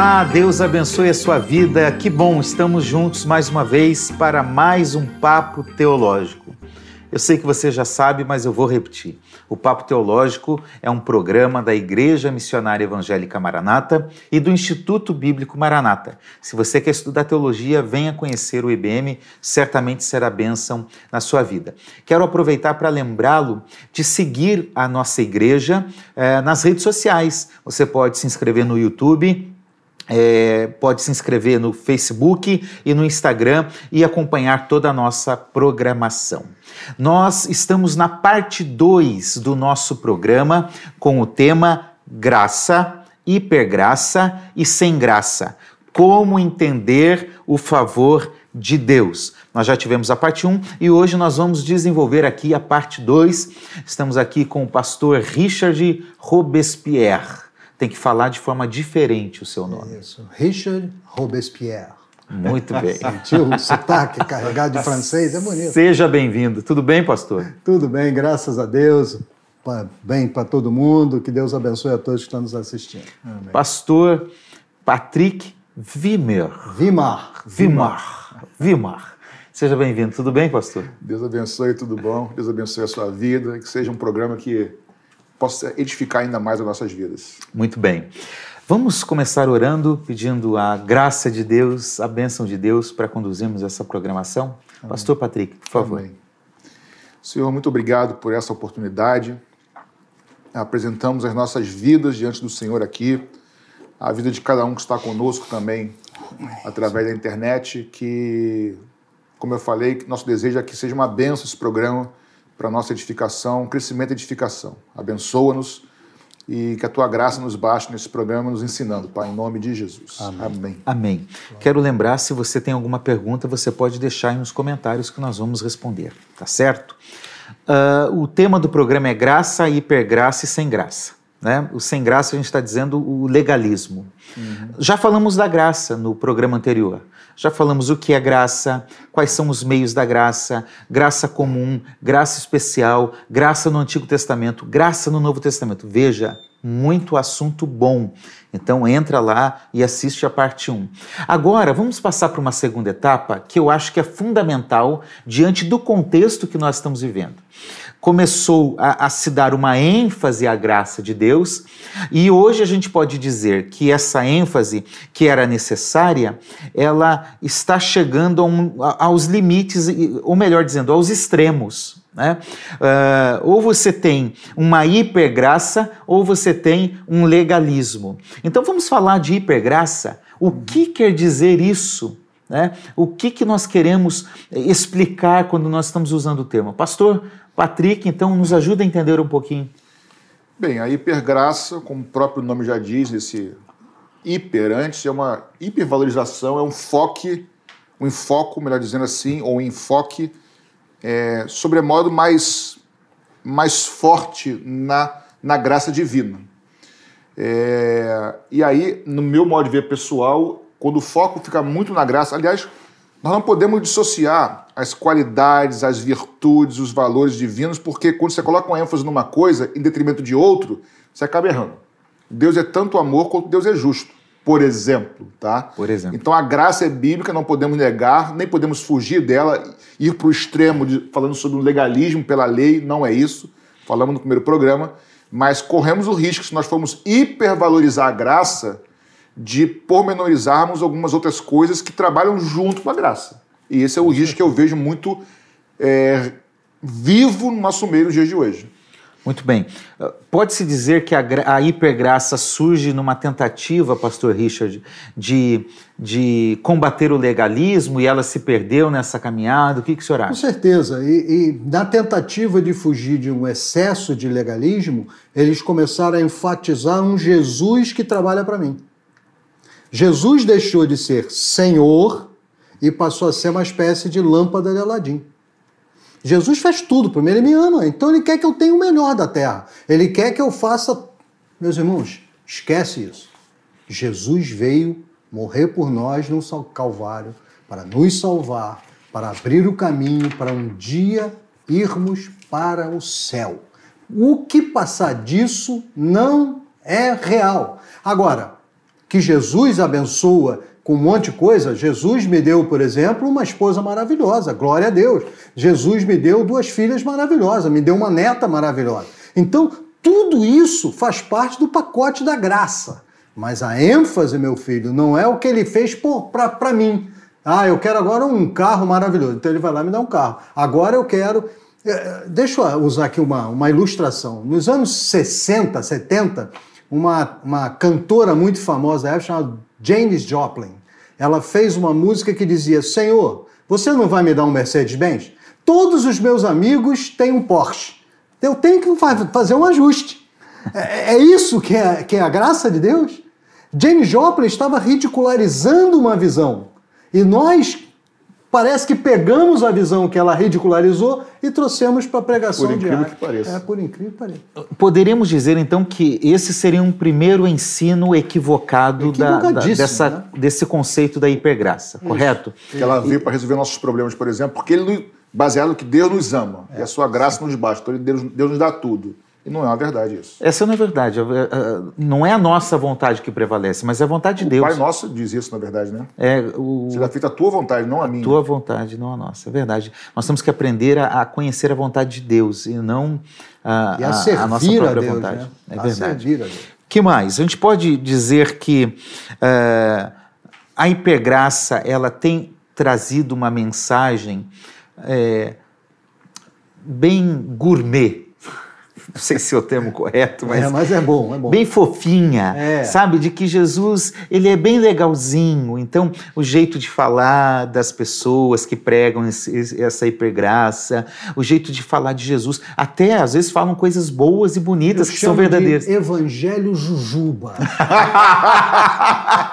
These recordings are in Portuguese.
Olá, Deus abençoe a sua vida. Que bom, estamos juntos mais uma vez para mais um papo teológico. Eu sei que você já sabe, mas eu vou repetir. O Papo Teológico é um programa da Igreja Missionária Evangélica Maranata e do Instituto Bíblico Maranata. Se você quer estudar teologia, venha conhecer o IBM, certamente será bênção na sua vida. Quero aproveitar para lembrá-lo de seguir a nossa igreja eh, nas redes sociais. Você pode se inscrever no YouTube é, pode se inscrever no Facebook e no Instagram e acompanhar toda a nossa programação. Nós estamos na parte 2 do nosso programa com o tema Graça, Hipergraça e Sem Graça. Como entender o favor de Deus. Nós já tivemos a parte 1 um, e hoje nós vamos desenvolver aqui a parte 2. Estamos aqui com o pastor Richard Robespierre tem que falar de forma diferente o seu nome. Isso, Richard Robespierre. Muito bem. Sentiu o sotaque carregado de francês? É bonito. Seja bem-vindo. Tudo bem, pastor? Tudo bem, graças a Deus. Bem para todo mundo. Que Deus abençoe a todos que estão nos assistindo. Amém. Pastor Patrick Vimer. Vimar. Vimar. Vimar. Seja bem-vindo. Tudo bem, pastor? Deus abençoe, tudo bom. Deus abençoe a sua vida. Que seja um programa que possa edificar ainda mais as nossas vidas. Muito bem. Vamos começar orando, pedindo a graça de Deus, a bênção de Deus para conduzirmos essa programação. Amém. Pastor Patrick, por favor. Amém. Senhor, muito obrigado por essa oportunidade. Apresentamos as nossas vidas diante do Senhor aqui, a vida de cada um que está conosco também através da internet, que, como eu falei, nosso desejo é que seja uma bênção esse programa para nossa edificação, crescimento e edificação. Abençoa-nos e que a tua graça nos baixe nesse programa, nos ensinando, Pai, em nome de Jesus. Amém. Amém. Amém. Quero lembrar, se você tem alguma pergunta, você pode deixar aí nos comentários que nós vamos responder, tá certo? Uh, o tema do programa é graça, hipergraça e sem graça. Né? O sem graça, a gente está dizendo o legalismo. Uhum. Já falamos da graça no programa anterior. Já falamos o que é graça, quais são os meios da graça, graça comum, graça especial, graça no Antigo Testamento, graça no Novo Testamento. Veja, muito assunto bom. Então entra lá e assiste a parte 1. Agora, vamos passar para uma segunda etapa que eu acho que é fundamental diante do contexto que nós estamos vivendo começou a, a, se dar uma ênfase à graça de Deus, e hoje a gente pode dizer que essa ênfase que era necessária, ela está chegando um, aos limites, ou melhor dizendo, aos extremos. Né? Uh, ou você tem uma hipergraça, ou você tem um legalismo. Então vamos falar de hipergraça. O que quer dizer isso? Né? O que, que nós queremos explicar quando nós estamos usando o termo? Pastor, Patrick, então, nos ajuda a entender um pouquinho. Bem, a hipergraça, como o próprio nome já diz, esse hiper antes é uma hipervalorização, é um foco, um melhor dizendo assim, ou um enfoque é, sobremodo mais, mais forte na, na graça divina. É, e aí, no meu modo de ver pessoal, quando o foco fica muito na graça, aliás, nós não podemos dissociar as qualidades, as virtudes, os valores divinos, porque quando você coloca uma ênfase numa coisa em detrimento de outro, você acaba errando. Deus é tanto amor quanto Deus é justo, por exemplo, tá? Por exemplo. Então a graça é bíblica, não podemos negar, nem podemos fugir dela, ir para o extremo de, falando sobre o legalismo pela lei, não é isso. Falamos no primeiro programa, mas corremos o risco se nós formos hipervalorizar a graça de pormenorizarmos algumas outras coisas que trabalham junto com a graça. E esse é o risco que eu vejo muito é, vivo no nosso meio nos dias de hoje. Muito bem. Pode-se dizer que a, a, hipergraça surge numa tentativa, pastor Richard, de, de combater o legalismo e ela se perdeu nessa caminhada? O que, que o senhor acha? Com certeza. E, e na tentativa de fugir de um excesso de legalismo, eles começaram a enfatizar um Jesus que trabalha para mim. Jesus deixou de ser Senhor e passou a ser uma espécie de lâmpada de Aladim. Jesus faz tudo para mim, ele me ama, então ele quer que eu tenha o melhor da terra. Ele quer que eu faça. Meus irmãos, esquece isso. Jesus veio morrer por nós no Calvário para nos salvar, para abrir o caminho para um dia irmos para o céu. O que passar disso não é real. Agora, que Jesus abençoa com um monte de coisa. Jesus me deu, por exemplo, uma esposa maravilhosa, glória a Deus. Jesus me deu duas filhas maravilhosas, me deu uma neta maravilhosa. Então, tudo isso faz parte do pacote da graça. Mas a ênfase, meu filho, não é o que ele fez para mim. Ah, eu quero agora um carro maravilhoso. Então ele vai lá e me dá um carro. Agora eu quero. Eh, deixa eu usar aqui uma, uma ilustração. Nos anos 60, 70, uma, uma cantora muito famosa chamada Janis Joplin. Ela fez uma música que dizia: Senhor, você não vai me dar um Mercedes-Benz? Todos os meus amigos têm um Porsche. Eu tenho que fazer um ajuste. É, é isso que é, que é a graça de Deus? James Joplin estava ridicularizando uma visão. E nós parece que pegamos a visão que ela ridicularizou e trouxemos para a pregação por incrível diária. Que pareça. É, por incrível que pareça. Poderíamos dizer então que esse seria um primeiro ensino equivocado da, da, dessa, né? desse conceito da hipergraça, Isso. correto? Que ela veio para resolver nossos problemas, por exemplo, porque ele baseado no que Deus nos ama é. e a sua graça nos basta. Então Deus, Deus nos dá tudo. E não é uma verdade isso. Essa não é verdade. É, é, não é a nossa vontade que prevalece, mas é a vontade de Deus. O Pai Nosso diz isso, na verdade, né? É, o... Seja feita a tua vontade, não a, a minha. A tua vontade, não a nossa. É verdade. Nós temos que aprender a, a conhecer a vontade de Deus e não a, e a, a, a nossa própria Deus, vontade. Né? É a verdade. O que mais? A gente pode dizer que uh, a hipergraça ela tem trazido uma mensagem é, bem gourmet não sei se é o termo correto, mas. É, mas é bom, é bom. Bem fofinha, é. sabe? De que Jesus, ele é bem legalzinho. Então, o jeito de falar das pessoas que pregam esse, essa hipergraça, o jeito de falar de Jesus, até às vezes falam coisas boas e bonitas Eu que são verdadeiras. De evangelho Jujuba.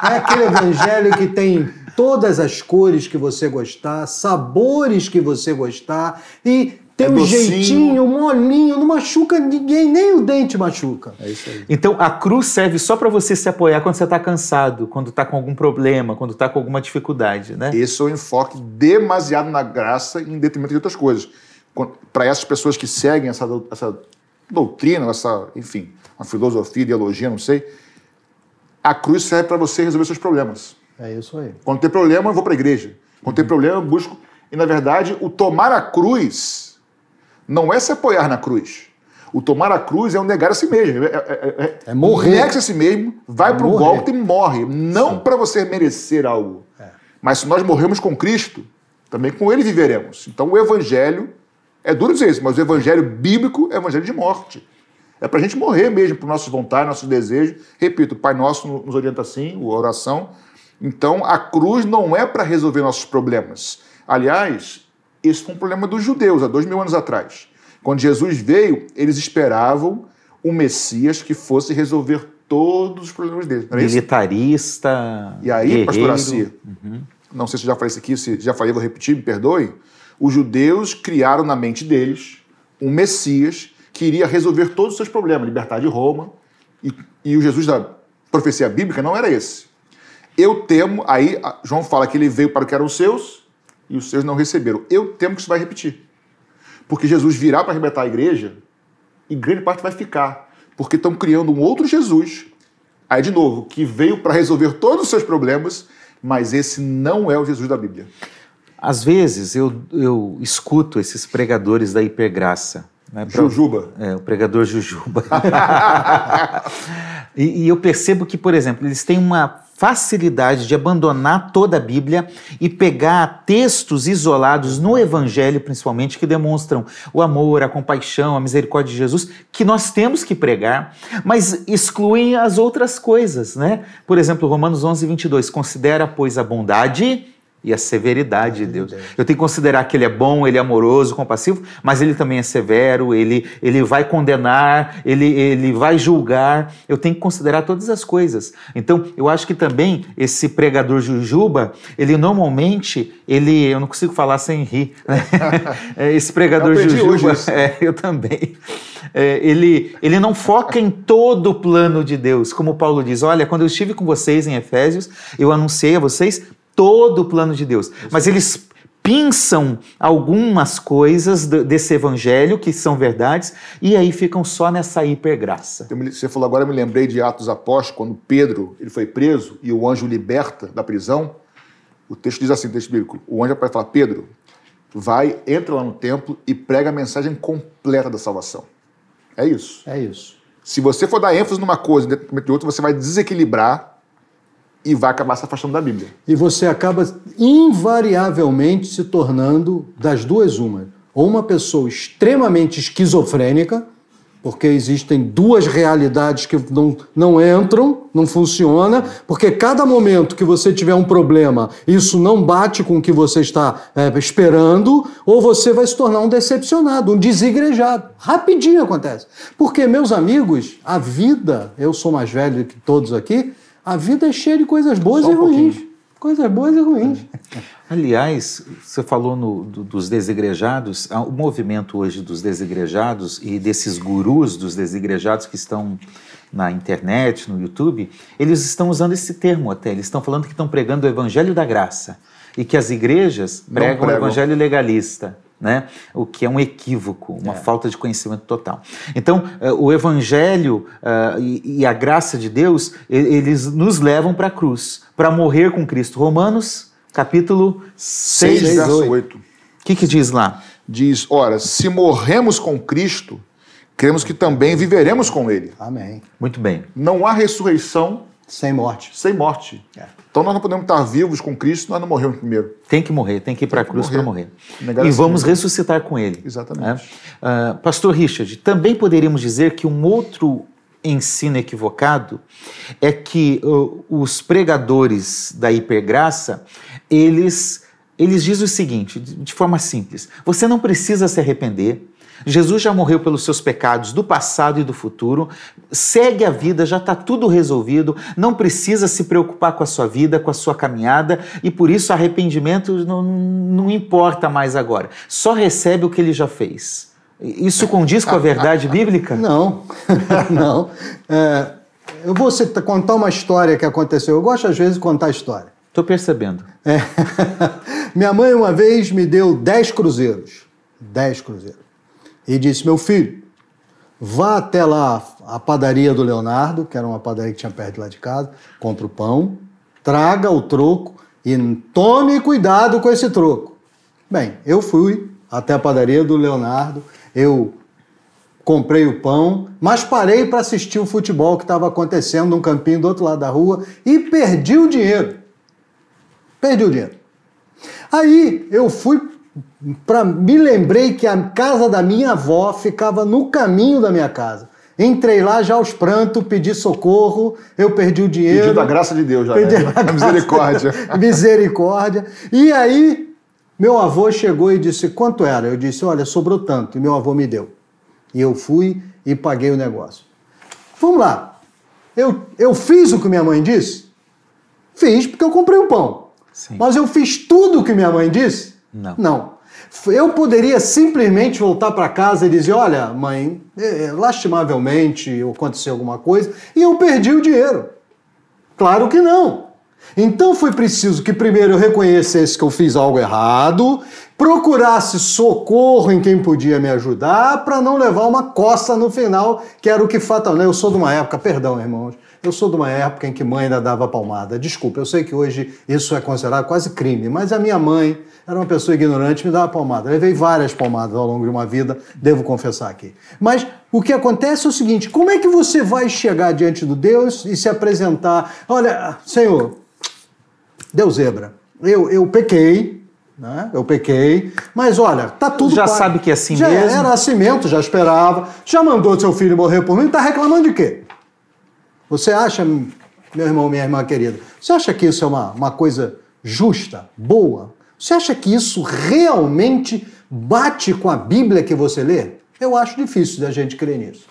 é aquele evangelho que tem todas as cores que você gostar, sabores que você gostar e tem é um docinho. jeitinho, molinho, não machuca ninguém, nem o dente machuca. É isso aí. Então a cruz serve só para você se apoiar quando você está cansado, quando está com algum problema, quando está com alguma dificuldade, né? Esse é o enfoque demasiado na graça em detrimento de outras coisas. Para essas pessoas que seguem essa, essa doutrina, essa, enfim, uma filosofia, ideologia, não sei, a cruz serve para você resolver seus problemas. É isso aí. Quando tem problema, eu vou para a igreja. Quando uhum. tem problema, eu busco. E na verdade, o tomar a cruz não é se apoiar na cruz. O tomar a cruz é o negar a si mesmo. É, é, é, é morrer. Nega-se a si mesmo, vai para o golpe e morre. Não para você merecer algo. É. Mas se nós morremos com Cristo, também com Ele viveremos. Então o Evangelho, é duro dizer isso, mas o Evangelho bíblico é o Evangelho de morte. É para a gente morrer mesmo, por nossas vontades, nossos desejos. Repito, o Pai Nosso nos orienta assim, a oração. Então a cruz não é para resolver nossos problemas. Aliás, esse foi um problema dos judeus há dois mil anos atrás. Quando Jesus veio, eles esperavam um Messias que fosse resolver todos os problemas deles. Militarista. E aí, guerreiro. pastor Assi, uhum. não sei se já falei isso aqui, se já falei, vou repetir, me perdoe. Os judeus criaram na mente deles um Messias que iria resolver todos os seus problemas, libertar de Roma. E, e o Jesus da profecia bíblica não era esse. Eu temo, aí João fala que ele veio para o que eram os seus, e os seus não receberam. Eu temo que isso vai repetir. Porque Jesus virá para arrebentar a igreja e grande parte vai ficar. Porque estão criando um outro Jesus, aí de novo, que veio para resolver todos os seus problemas, mas esse não é o Jesus da Bíblia. Às vezes eu, eu escuto esses pregadores da hipergraça. Né, pra, Jujuba. É, o pregador Jujuba. e, e eu percebo que, por exemplo, eles têm uma facilidade de abandonar toda a Bíblia e pegar textos isolados no Evangelho, principalmente, que demonstram o amor, a compaixão, a misericórdia de Jesus, que nós temos que pregar, mas excluem as outras coisas, né? Por exemplo, Romanos 11, 22, considera, pois, a bondade e a severidade de Deus. Eu tenho que considerar que ele é bom, ele é amoroso, compassivo, mas ele também é severo, ele, ele vai condenar, ele, ele vai julgar. Eu tenho que considerar todas as coisas. Então, eu acho que também esse pregador Jujuba, ele normalmente, ele, eu não consigo falar sem rir. Né? esse pregador eu Jujuba, é, eu também. É, ele, ele não foca em todo o plano de Deus, como Paulo diz. Olha, quando eu estive com vocês em Efésios, eu anunciei a vocês todo o plano de Deus. Mas eles pinçam algumas coisas desse evangelho que são verdades e aí ficam só nessa hipergraça. Você falou agora, eu me lembrei de Atos Apóstolos, quando Pedro ele foi preso e o anjo liberta da prisão. O texto diz assim, o texto bíblico, o anjo vai falar, Pedro, vai, entra lá no templo e prega a mensagem completa da salvação. É isso. É isso. Se você for dar ênfase numa coisa dentro de outra, você vai desequilibrar e vai acabar se afastando da Bíblia. E você acaba invariavelmente se tornando das duas uma. Ou uma pessoa extremamente esquizofrênica, porque existem duas realidades que não, não entram, não funciona, porque cada momento que você tiver um problema, isso não bate com o que você está é, esperando, ou você vai se tornar um decepcionado, um desigrejado. Rapidinho acontece. Porque, meus amigos, a vida, eu sou mais velho que todos aqui, a vida é cheia de coisas boas Só e um ruins. Pouquinho. Coisas boas e ruins. Aliás, você falou no, do, dos desigrejados, o movimento hoje dos desigrejados e desses gurus dos desigrejados que estão na internet, no YouTube, eles estão usando esse termo até. Eles estão falando que estão pregando o evangelho da graça e que as igrejas pregam, pregam. o evangelho legalista né? o que é um equívoco, uma é. falta de conhecimento total. Então, uh, o Evangelho uh, e, e, a graça de Deus, eles nos levam para a cruz, para morrer com Cristo. Romanos, capítulo 6, 6 verso 8. O que, que diz lá? Diz, ora, se morremos com Cristo, cremos que também viveremos com Ele. Amém. Muito bem. Não há ressurreição sem morte. Sem morte. É. Então nós não podemos estar vivos com Cristo, nós não morremos primeiro. Tem que morrer, tem que ir para a cruz para morrer. Negar e vamos mesmo. ressuscitar com Ele. Exatamente. Né? Uh, Pastor Richard, também poderíamos dizer que um outro ensino equivocado é que uh, os pregadores da hipergraça, eles, eles dizem o seguinte, de, de forma simples, você não precisa se arrepender, Jesus já morreu pelos seus pecados do passado e do futuro, segue a vida, já está tudo resolvido, não precisa se preocupar com a sua vida, com a sua caminhada, e por isso arrependimento não, não importa mais agora. Só recebe o que ele já fez. Isso condiz com a verdade bíblica? Não, não. É, eu vou contar uma história que aconteceu. Eu gosto às vezes de contar história. Estou percebendo. É. Minha mãe uma vez me deu 10 cruzeiros. 10 cruzeiros e disse: Meu filho, vá até lá a padaria do Leonardo, que era uma padaria que tinha perto lá de casa, compre o pão, traga o troco e tome cuidado com esse troco. Bem, eu fui até a padaria do Leonardo, eu comprei o pão, mas parei para assistir o futebol que estava acontecendo num campinho do outro lado da rua e perdi o dinheiro. Perdi o dinheiro. Aí eu fui para me lembrei que a casa da minha avó ficava no caminho da minha casa. Entrei lá já aos prantos, pedi socorro, eu perdi o dinheiro. Pediu da graça de Deus já, pedi né? a misericórdia. misericórdia. E aí, meu avô chegou e disse, quanto era? Eu disse, olha, sobrou tanto. E meu avô me deu. E eu fui e paguei o negócio. Vamos lá. Eu, eu fiz o que minha mãe disse? Fiz porque eu comprei o pão. Sim. Mas eu fiz tudo o que minha mãe disse? Não. Não. Eu poderia simplesmente voltar para casa e dizer: Olha, mãe, é, lastimavelmente aconteceu alguma coisa e eu perdi o dinheiro. Claro que não. Então foi preciso que primeiro eu reconhecesse que eu fiz algo errado, procurasse socorro em quem podia me ajudar para não levar uma coça no final, que era o que fatalmente. Eu sou de uma época, perdão, irmãos, eu sou de uma época em que mãe ainda dava palmada. Desculpa, eu sei que hoje isso é considerado quase crime, mas a minha mãe era uma pessoa ignorante, me dava palmada. Levei várias palmadas ao longo de uma vida, devo confessar aqui. Mas o que acontece é o seguinte: como é que você vai chegar diante do Deus e se apresentar? Olha, Senhor, Deus zebra, eu, eu pequei, né? Eu pequei, mas olha, tá tudo. Já sabe que é assim já mesmo? Era assim mesmo, já esperava. Já mandou seu filho morrer por mim, tá reclamando de quê? Você acha, meu irmão, minha irmã querida, você acha que isso é uma, uma coisa justa, boa? Você acha que isso realmente bate com a Bíblia que você lê? Eu acho difícil da gente crer nisso.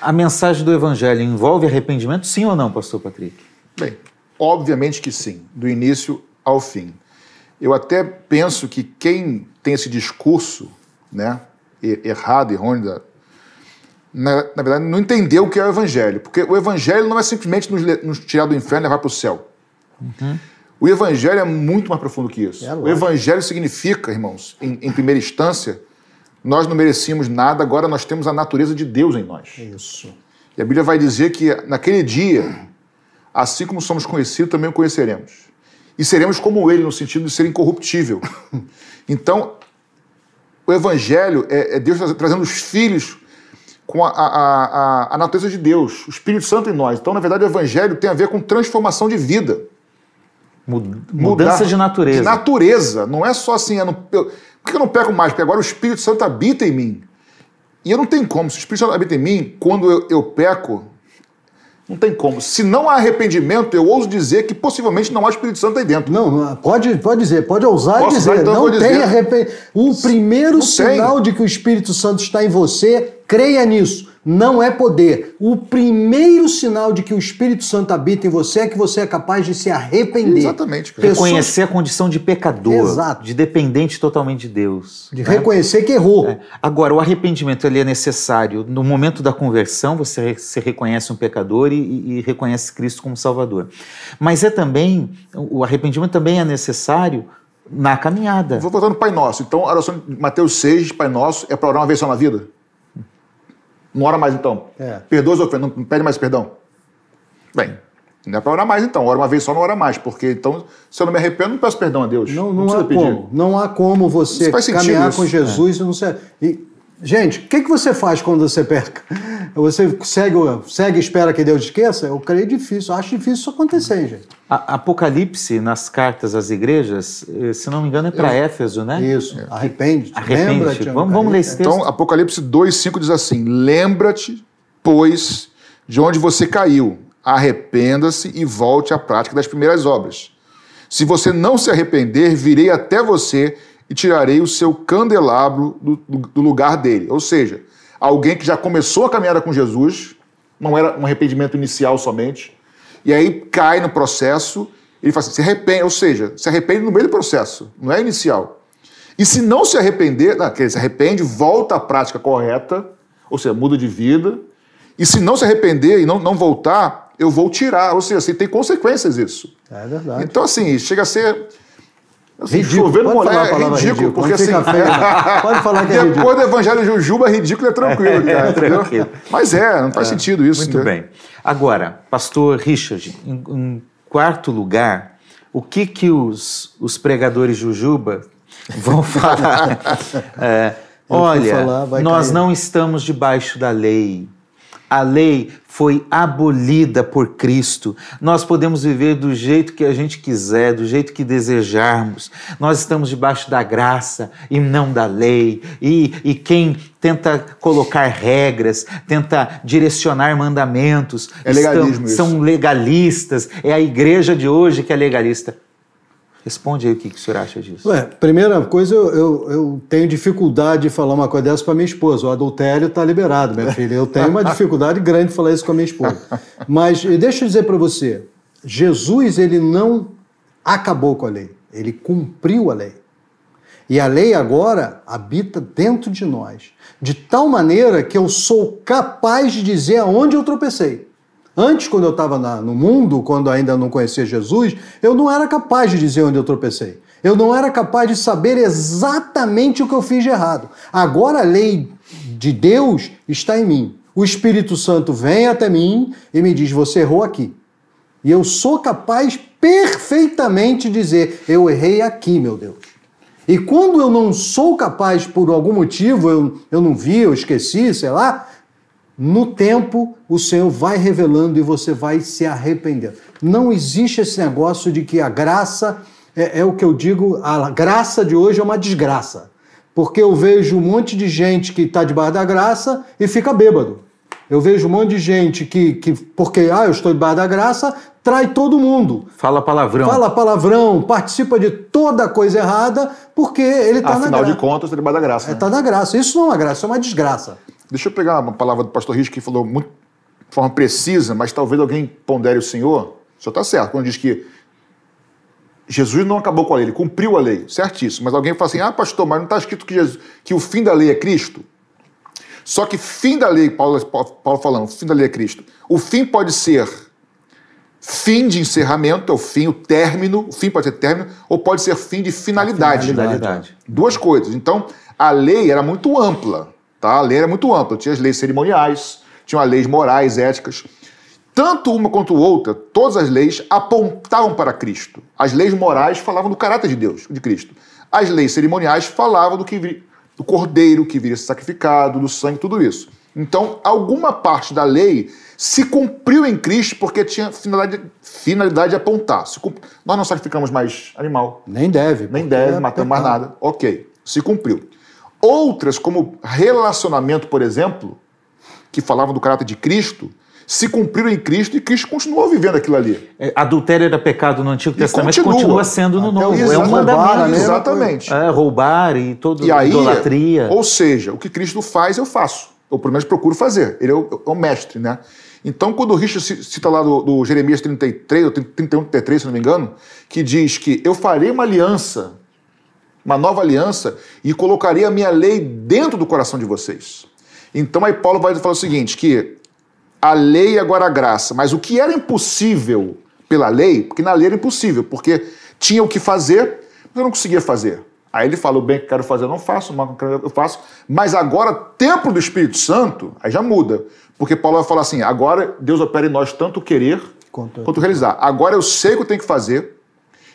A mensagem do Evangelho envolve arrependimento, sim ou não, Pastor Patrick? Bem, obviamente que sim, do início ao fim. Eu até penso que quem tem esse discurso né, errado, errôneo na, na, verdade, não entendeu o que é o Evangelho. Porque o Evangelho não é simplesmente nos, nos tirar do inferno e levar para o céu. Uhum. O evangelho é muito mais profundo que isso. É o evangelho significa, irmãos, em, em primeira instância, nós não merecíamos nada, agora nós temos a natureza de Deus em nós. Isso. E a Bíblia vai dizer que naquele dia, assim como somos conhecidos, também o conheceremos. E seremos como ele, no sentido de ser incorruptível. Então, o Evangelho é, é Deus tra- trazendo os filhos com a, a, a, a natureza de Deus, o Espírito Santo em nós. Então, na verdade, o Evangelho tem a ver com transformação de vida. Mudar Mudança de natureza. De natureza. Não é só assim, eu não, eu- por que eu não peco mais? Porque agora o Espírito Santo habita em mim. E eu não tenho como. Se o Espírito Santo habita em mim, quando eu, eu peco, não tem como. Se não há arrependimento, eu ouso dizer que possivelmente não há Espírito Santo aí dentro. Não, não, pode, pode dizer, pode ousar Posso dizer. usar, então não tem arrependimento. O primeiro Não tem. sinal de que o Espírito Santo está em você, creia nisso. Não é poder. O primeiro sinal de que o Espírito Santo habita em você é que você é capaz de se arrepender. Exatamente, cara. Pessoas- Reconhecer a condição de pecador, Exato. de dependente totalmente de Deus. De né? reconhecer que errou. É. Agora, o arrependimento ele é necessário no momento da conversão, você, você reconhece um pecador e, e- e reconhece Cristo como Salvador. Mas é também, o arrependimento também é necessário na caminhada. Vou voltar no Pai Nosso. Então, a oração de Mateus 6, Pai Nosso, é para orar uma vez só na vida? Não ora mais então. É. Perdoa as ofensas, não pede mais perdão. Bem, não é para orar mais então. Ora uma vez só, não ora mais. Porque então, se eu não me arrependo, não peço perdão a Deus. Não, não, precisa há pedir. como. Não há como você caminhar isso. com Jesus e não ser. E, gente, o que, que você faz quando você peca? Você segue, segue e espera que Deus esqueça? Eu creio difícil. Acho difícil isso acontecer, gente. A- Apocalipse, nas cartas às igrejas, eh, se não me engano, é para Éfeso, né? Isso. Arrepende. Arrepende-te. Lembra-te. Vamos- vamos ler esse texto. Então, Apocalipse 2, 5 diz assim: Lembra-te, pois, de onde você caiu, arrependa-se e volte à prática das primeiras obras. Se você não se arrepender, virei até você e tirarei o seu candelabro do, do- lugar dele. Ou seja, alguém que já começou a caminhada com Jesus, não era um arrependimento inicial somente, e aí cai no processo, ele fala assim, se arrepende, ou seja, se arrepende no meio do processo, não é inicial. E se não se arrepender, não, quer dizer, se arrepende, volta à prática correta, ou seja, muda de vida. E se não se arrepender e não, não voltar, eu vou tirar. Ou seja, assim, tem consequências isso. É verdade. Então, assim, chega a ser. Assim, Ridículo. chover Pode falar a é palavra ridículo, ridículo. porque assim. feio, não. Pode falar que é ridículo. Depois do Evangelho de Jujuba, ridículo é tranquilo, cara. entendeu? tranquilo. Mas é, não faz sentido isso. Muito né? bem. Agora, pastor Richard, em, em quarto lugar, o que que os, os pregadores Jujuba vão falar? É, olha, falar, nós cair. não estamos debaixo da lei. A lei foi abolida por Cristo. Nós podemos viver do jeito que a gente quiser, do jeito que desejarmos. Nós estamos debaixo da graça e não da lei. E, e quem tenta colocar regras, tenta direcionar mandamentos, É isso. são legalistas. É a igreja de hoje que é legalista. Responde aí o que, que o senhor acha disso. Ué, primeira coisa, eu, eu, eu tenho dificuldade de falar uma coisa dessa para minha esposa. O adultério está liberado, minha filha. Eu tenho uma dificuldade grande de falar isso com a minha esposa. Mas deixa eu dizer para você, Jesus ele não acabou com a lei, ele cumpriu a lei. E a lei agora habita dentro de nós, de tal maneira que eu sou capaz de dizer aonde eu tropecei. Antes, quando eu estava no mundo, quando ainda não conhecia Jesus, eu não era capaz de dizer onde eu tropecei. Eu não era capaz de saber exatamente o que eu fiz de errado. Agora a lei de Deus está em mim. O Espírito Santo vem até mim e me diz: Você errou aqui. E eu sou capaz perfeitamente de dizer: Eu errei aqui, meu Deus. E quando eu não sou capaz, por algum motivo, eu, eu não vi, eu esqueci, sei lá, no tempo o Senhor vai revelando e você vai se arrependendo. Não existe esse negócio de que a graça, é, é o que eu digo, a graça de hoje é uma desgraça. Porque eu vejo um monte de gente que está debaixo da graça e fica bêbado. Eu vejo um monte de gente que, que porque ah, eu estou debaixo da graça, trai todo mundo. Fala palavrão. Fala palavrão, participa de toda coisa errada, porque ele está na Afinal graça. de contas, está debaixo da graça. né? Está na graça. Isso não é uma graça, isso é uma desgraça. Deixa eu pegar uma palavra do pastor Richo que falou muito, de forma precisa, mas talvez alguém pondere o Senhor. O senhor está certo quando diz que Jesus não acabou com a lei, ele cumpriu a lei, certíssimo. Mas alguém fala assim: ah, pastor, mas não está escrito que, Jesus- que o fim da lei é Cristo? Só que fim da lei, Paulo, Paulo falando, fim da lei é Cristo. O fim pode ser fim de encerramento, é o fim, o término, o fim pode ser término, ou pode ser fim de finalidade. Finalidade. Duas coisas. Então, a lei era muito ampla, tá? A lei era muito ampla. Tinha as leis cerimoniais, tinha as leis morais, éticas. Tanto uma quanto outra, todas as leis apontavam para Cristo. As leis morais falavam do caráter de Deus, de Cristo. As leis cerimoniais falavam do que do cordeiro que viria sacrificado, do sangue, tudo isso. Então, alguma parte da lei se cumpriu em Cristo porque tinha finalidade, finalidade de apontar. Se cum- Nós não sacrificamos mais animal, Nem deve. nem deve, é matamos mais nada. Ok, se cumpriu. Outras, como relacionamento, por exemplo, que falavam do caráter de Cristo, se cumpriram em Cristo e Cristo continuou vivendo aquilo ali. É, Adultério era pecado no Antigo Testamento, continua. continua, sendo no Novo. o É um mandamento. né? Exatamente. É, roubar e todo E aí, idolatria. ou seja, o que Cristo faz, eu faço. Ou pelo menos procuro fazer. Ele é o, é o mestre, né? Então, quando o Richard ci- cita lá do, do Jeremias 33, ou 31, 33, se não me engano, que diz que eu farei uma aliança, uma nova aliança, e colocarei a minha lei dentro do coração de vocês. Então, aí Paulo vai falar o seguinte, que a lei é agora a graça, mas o que era impossível pela lei, porque na lei era impossível, porque tinha o que fazer, mas eu não conseguia fazer. Aí ele fala, o bem que quero fazer eu não faço, o mal que quero eu faço, mas agora, templo do Espírito Santo, aí já muda, porque Paulo vai falar assim, agora Deus opera em nós tanto querer Quanto- quanto, realizar. Agora eu sei o que eu tenho que fazer,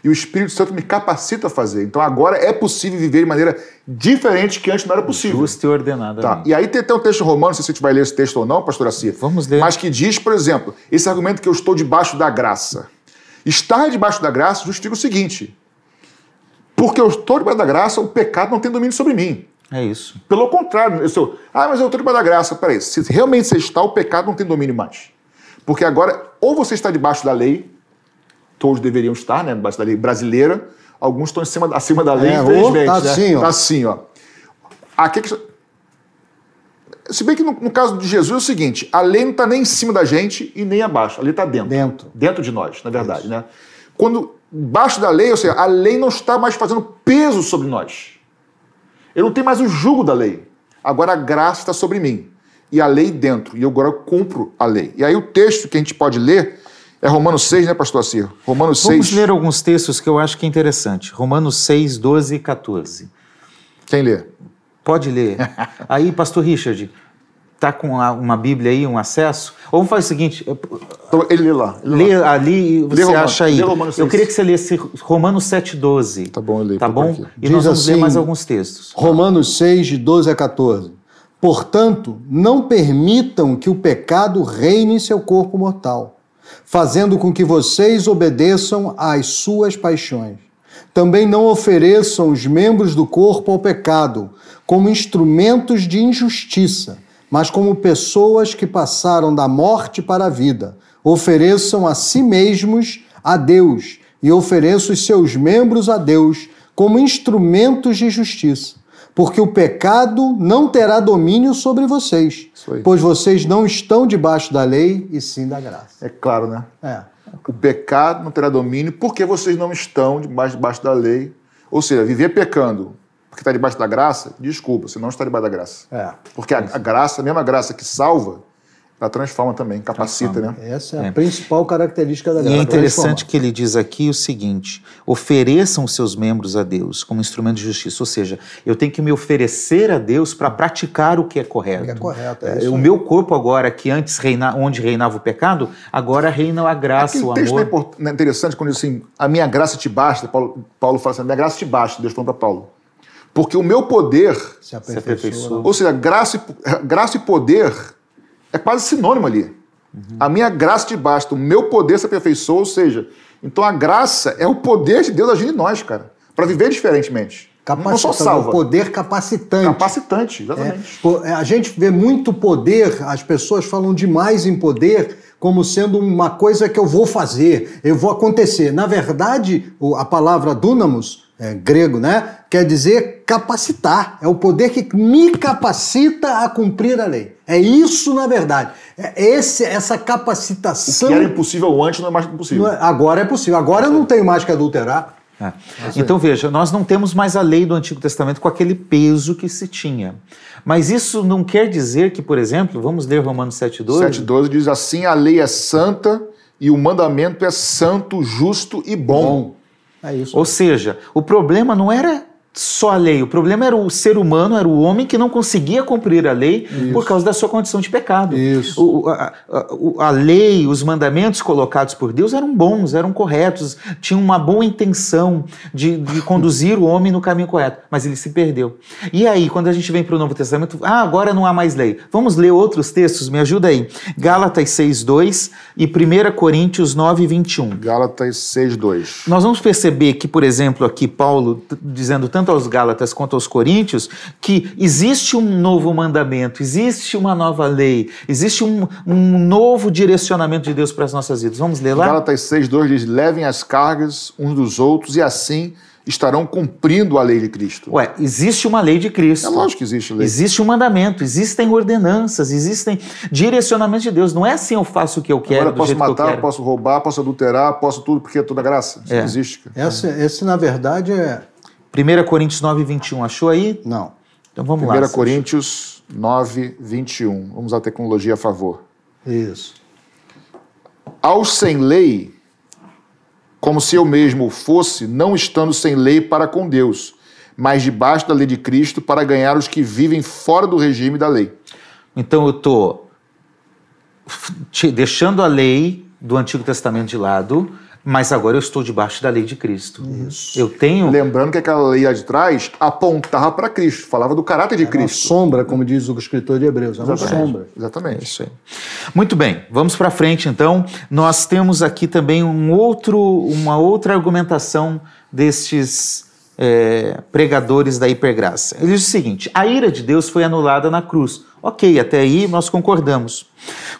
e o Espírito Santo me capacita a fazer. Então agora é possível viver de maneira diferente que antes não era possível. Justo e ordenado. Tá. E aí tem até um texto romano, não sei se a gente vai ler esse texto ou não, pastor Assi. Vamos ler. Mas que diz, por exemplo, esse argumento que eu estou debaixo da graça. Estar debaixo da graça justifica o seguinte: porque eu estou debaixo da graça, o pecado não tem domínio sobre mim. É isso. Pelo contrário, eu sou, ah, mas eu estou debaixo da graça. Peraí, se realmente você está, o pecado não tem domínio mais. Porque agora, ou você está debaixo da lei, todos deveriam estar, né, debaixo da lei brasileira, alguns estão em cima, acima da lei, É, infelizmente. tá né? assim, ó. Tá assim, ó. Aqui é. Se bem que no, no caso de Jesus é o seguinte, a lei não está nem em cima da gente e nem abaixo, a lei está dentro. Dentro. Dentro de nós, na verdade, né? Quando embaixo da lei, ou seja, a lei não está mais fazendo peso sobre nós. Eu não tenho mais o jugo da lei. Agora a graça está sobre mim. E a lei dentro. E eu agora cumpro a lei. E aí o texto que a gente pode ler é Romanos 6, né, pastor Assir? Romanos Vamos 6. ler alguns textos que eu acho que é interessante. Romanos 6, 12 e 14. Quem lê? Pode ler. Aí, pastor Richard, tá com a- uma Bíblia aí, um acesso? Ou vamos fazer o seguinte, Então, ele lê lá. ele lê lá. ali e você Lê Romanos- acha aí. eu 6. queria que você lesse Romanos 7, 12. Tá bom, eu leio, Tá bom? aqui. E Diz nós vamos ler assim- mais alguns textos. Romanos 6, de 12 a 14. Portanto, não permitam que o pecado reine em seu corpo mortal, fazendo com que vocês obedeçam às suas paixões. Também não ofereçam os membros do corpo ao pecado como instrumentos de injustiça, mas como pessoas que passaram da morte para a vida. Ofereçam a si mesmos a Deus e ofereçam os seus membros a Deus como instrumentos de justiça. Porque o pecado não terá domínio sobre vocês, pois vocês não estão debaixo da lei e sim da graça. É claro, né? É. O pecado não terá domínio porque vocês não estão debaixo, debaixo da lei. Ou seja, viver pecando porque está debaixo da graça, desculpa, você não está debaixo da graça. É. Porque a, a graça, a mesma graça que salva, ela transforma também, capacita, né? Essa é a principal característica da E é interessante que ele diz aqui o seguinte: ofereçam os seus membros a Deus como instrumento de justiça. Ou seja, eu tenho que me oferecer a Deus para praticar o que é correto. O que é correto, é É, isso o aí. meu corpo agora, que antes reina, onde reinava o pecado, agora reina a graça, Aquele o texto é amor. import- né, interessante quando diz assim, a minha graça te basta, Paulo, Paulo fala assim, a minha graça te basta, Deus falando para Paulo. Porque o meu poder, Se aperfeiçoa. aperfeiçoa. ou seja, graça e, graça e poder é quase sinônimo ali. A minha graça te basta, o meu poder se aperfeiçoa, ou seja, então a graça é o poder de Deus agindo em nós, cara, para viver diferentemente. Não só salva, o poder capacitante. capacitante, É, exatamente. é, a gente vê muito poder, as pessoas falam demais em poder como sendo uma coisa que eu vou fazer, eu vou acontecer. Na verdade, a palavra dunamus, é, grego, né, quer dizer capacitar. É o poder que me capacita a cumprir a lei. É isso, na verdade. É esse, essa capacitação. Que era impossível antes, não é mais impossível. não é- agora é possível. Agora eu não tenho mais que adulterar. É. Então veja, nós não temos mais a lei do Antigo Testamento com aquele peso que se tinha. Mas isso não quer dizer que, por exemplo, vamos ler Romanos 7,12? 7,12 diz assim: a lei é santa e o mandamento é santo, justo e bom. Bom. É. Ou seja, o problema não era só a lei, o problema era o ser humano, era o homem que não conseguia cumprir a lei por causa da sua condição de pecado. Isso. O- a, a- a lei, os mandamentos colocados por Deus eram bons, eram corretos, tinham uma boa intenção de, de conduzir o homem no caminho correto, mas ele se perdeu. E aí, quando a gente vem para o Novo Testamento, ah, agora não há mais lei. Vamos ler outros textos, me ajuda aí. Gálatas 6,2 e 1 Coríntios 9, 21. Gálatas 6:2. Nós vamos perceber que, por exemplo, aqui Paulo dizendo tanto aos Gálatas quanto aos Coríntios que existe um novo mandamento, existe uma nova lei, existe um, um novo direcionamento de Deus para as nossas vidas. Vamos ler lá? Gálatas 6:2 diz: "Levem as cargas uns dos outros e assim estarão cumprindo a lei de Cristo". Ué, existe uma lei de Cristo. É lógico que existe lei. Existe um mandamento, existem ordenanças, existem direcionamentos de Deus. Não é assim eu faço o que eu quero, Agora eu do posso eu matar, quero. posso roubar, posso adulterar, posso tudo porque é toda graça. Isso É. existe. cara. Esse, esse, na verdade, é. 1 Coríntios 9, 21. Achou aí? Não. Então vamos 1 lá. Coríntios 9, 21. Vamos à tecnologia a favor. Isso. Aos sem lei, como se eu mesmo fosse, não estando sem lei para com Deus, mas debaixo da lei de Cristo para ganhar os que vivem fora do regime da lei. Então eu estou deixando a lei do Antigo Testamento de lado, mas agora eu estou debaixo da lei de Cristo. Eu tenho. Lembrando que aquela lei lá de trás apontava para Cristo, falava do caráter de Uma Cristo. sombra, como diz o escritor de Hebreus. É uma Exatamente. sombra. Exatamente. Isso aí. Muito bem, vamos para frente então. Nós temos aqui também um outro, uma outra argumentação destes é, pregadores da hipergraça. Ele diz o seguinte: a ira de Deus foi anulada na cruz. Ok, até aí nós concordamos.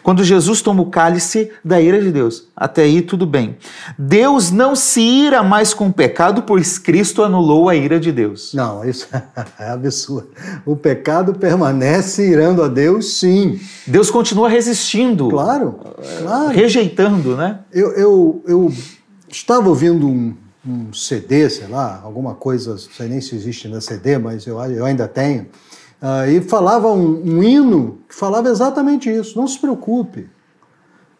Quando Jesus toma o cálice da ira de Deus, até aí tudo bem. Deus não se ira mais com o pecado, pois Cristo anulou a ira de Deus. Não, isso é absurdo. O pecado permanece irando a Deus, sim. Deus continua resistindo, Claro, claro. rejeitando, né? Eu, eu, eu estava ouvindo um, um CD, sei lá, alguma coisa, não sei nem se existe na CD, mas eu, eu ainda tenho. ah, e falava um, um hino que falava exatamente isso. Não se preocupe.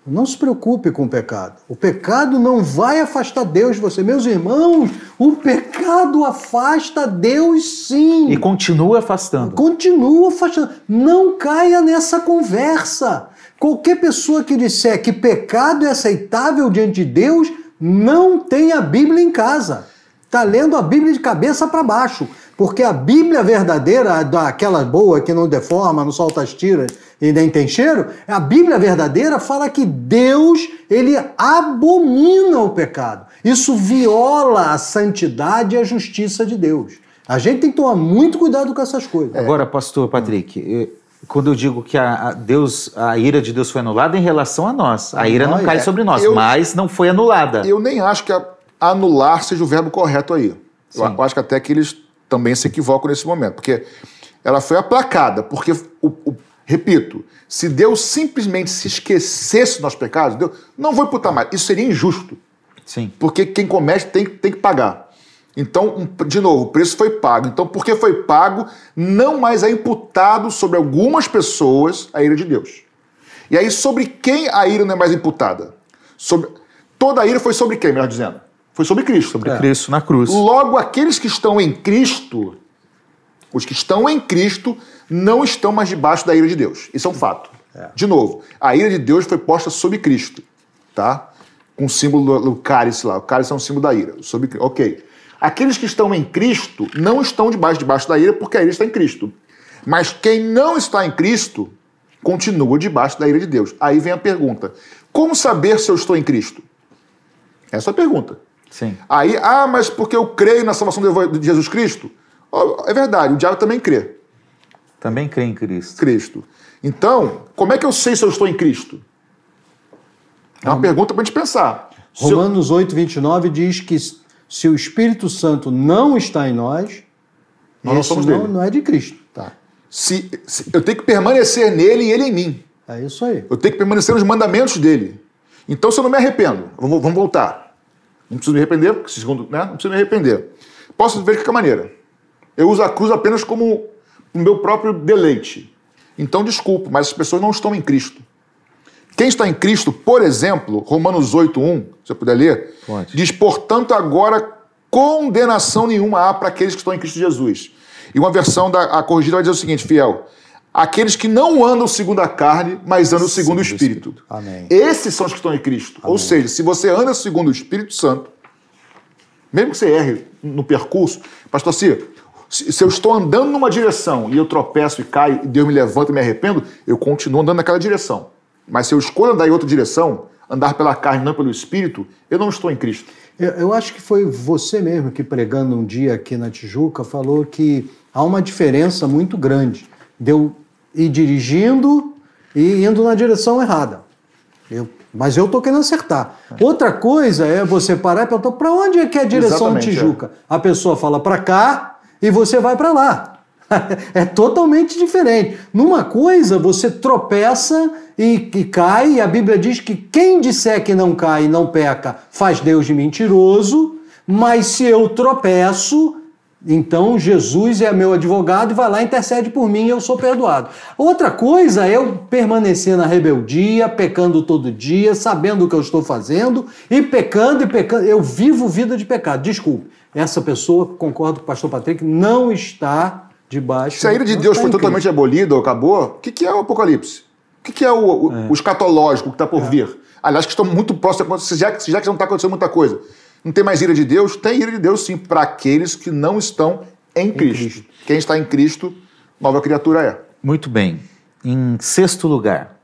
Não se preocupe com o pecado. O pecado não vai afastar Deus de você. Meus irmãos, o pecado afasta Deus sim. E continua afastando. Continua afastando. Não caia nessa conversa. Qualquer pessoa que disser que pecado é aceitável diante de Deus não tem a Bíblia em casa. Está lendo a Bíblia de cabeça para baixo. Porque a Bíblia verdadeira, daquela boa que não deforma, não solta as tiras e nem tem cheiro, a Bíblia verdadeira fala que Deus, ele abomina o pecado. Isso viola a santidade e a justiça de Deus. A gente tem que tomar muito cuidado com essas coisas. Agora, pastor Patrick, eh, quando eu digo que a, a Deus, a ira de Deus foi anulada em relação a nós, a ira não nós, cai é. sobre nós, Eu- mas não foi anulada. Eu nem acho que anular seja o verbo correto aí. Sim. Eu acho que até que eles também se equivocam nesse momento, porque ela foi aplacada, porque, o, o- repito, se Deus simplesmente se esquecesse dos nossos pecados, Deus não vou imputar mais. Isso seria injusto, Sim. porque quem comete tem, tem que pagar. Então, de novo, o preço foi pago. Então, porque foi pago, não mais é imputado sobre algumas pessoas a ira de Deus. E aí, sobre quem a ira não é mais imputada? Sobre, toda a ira foi sobre quem, melhor dizendo? Foi sobre Cristo. Sobre Cristo na cruz. Logo, aqueles que estão em Cristo, os que estão em Cristo, não estão mais debaixo da ira de Deus. Isso é um fato. De novo, a ira de Deus foi posta sobre Cristo, tá? Com o símbolo do, do cálice lá. O cálice é um símbolo da ira. Sobre, ok. Aqueles que estão em Cristo não estão debaixo, debaixo da ira porque a ira está em Cristo. Mas quem não está em Cristo continua debaixo da ira de Deus. Aí vem a pergunta: como saber se eu estou em Cristo? Essa é a pergunta. Sim. Aí, ah, mas porque eu creio na salvação de Jesus Cristo? É verdade, o diabo também crê. Também crê em Cristo. Cristo. Então, como é que eu sei se eu estou em Cristo? É uma pergunta para a gente pensar. Eu- Romanos 8, 29 diz que se o Espírito Santo não está em nós, Nós não somos não, dele. não é de Cristo. Tá. Se, se- eu tenho que permanecer nele e ele em mim. É isso aí. Eu tenho que permanecer nos mandamentos dele. Então, se eu não me arrependo, vamos, vamos voltar. Não preciso me arrepender, porque segundo, né? Não preciso me arrepender. Posso ver de que maneira? Eu uso a cruz apenas como o meu próprio deleite. Então, desculpe, mas as pessoas não estão em Cristo. Quem está em Cristo, por exemplo, Romanos 8:1, se você puder ler, Pode. diz: "Portanto, agora condenação nenhuma há para aqueles que estão em Cristo Jesus". E uma versão da a corrigida vai dizer o seguinte, fiel: aqueles que não andam segundo a carne, mas andam segundo o Espírito. Amém. Esses são os que estão em Cristo. Ou seja, se você anda segundo o Espírito Santo, mesmo que você erre no percurso, pastor se se eu estou andando numa direção e eu tropeço e caio, e Deus me levanta e me arrependo, eu continuo andando naquela direção. Mas se eu escolho andar em outra direção, andar pela carne, não pelo Espírito, eu não estou em Cristo. Eu, eu acho que foi você mesmo que pregando um dia aqui na Tijuca falou que há uma diferença muito grande de eu ir dirigindo e indo na direção errada. Eu- mas eu tô querendo acertar. Outra coisa é você parar e perguntar para onde é que é a direção Exatamente, Tijuca. A pessoa fala para cá e você vai para lá. É totalmente diferente. Numa coisa, você tropeça e, e cai, e a Bíblia diz que quem disser que não cai e não peca faz Deus de mentiroso, mas se eu tropeço, então Jesus é meu advogado e vai lá intercede por mim e eu sou perdoado. Outra coisa é eu permanecer na rebeldia, pecando todo dia, sabendo o que eu estou fazendo e pecando e pecando. Eu vivo vida de pecado. Desculpe, essa pessoa, concordo com o pastor Patrick, não está debaixo. Se a ira de Deus está foi em totalmente abolida ou acabou, o que, que é o Apocalipse? O que, que é o, o, o escatológico que está por vir? Aliás, que estão muito próximos, já, já que não está acontecendo muita coisa. Não tem mais ira de Deus? Tem ira de Deus sim, para aqueles que não estão em Cristo. Cristo. Quem está em Cristo, nova criatura é. Muito bem. Em sexto lugar,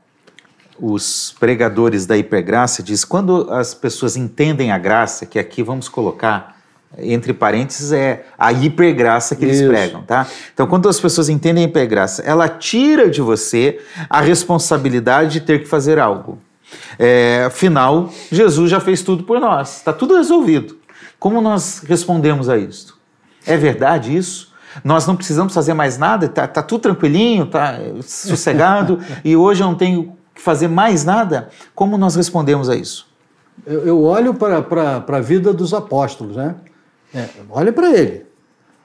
os pregadores da hipergraça diz quando as pessoas entendem a graça, que aqui vamos colocar entre parênteses é a hipergraça que eles Isso. pregam, tá? Então, quando as pessoas entendem a hipergraça, ela tira de você a responsabilidade de ter que fazer algo. É, afinal, Jesus já fez tudo por nós, está tudo resolvido. Como nós respondemos a isso? É verdade isso? Nós não precisamos fazer mais nada, tá, tá tudo tranquilinho, tá sossegado, e hoje eu não tenho que fazer mais nada? Como nós respondemos a isso? Eu, eu olho para a vida dos apóstolos, né? É, olha para ele.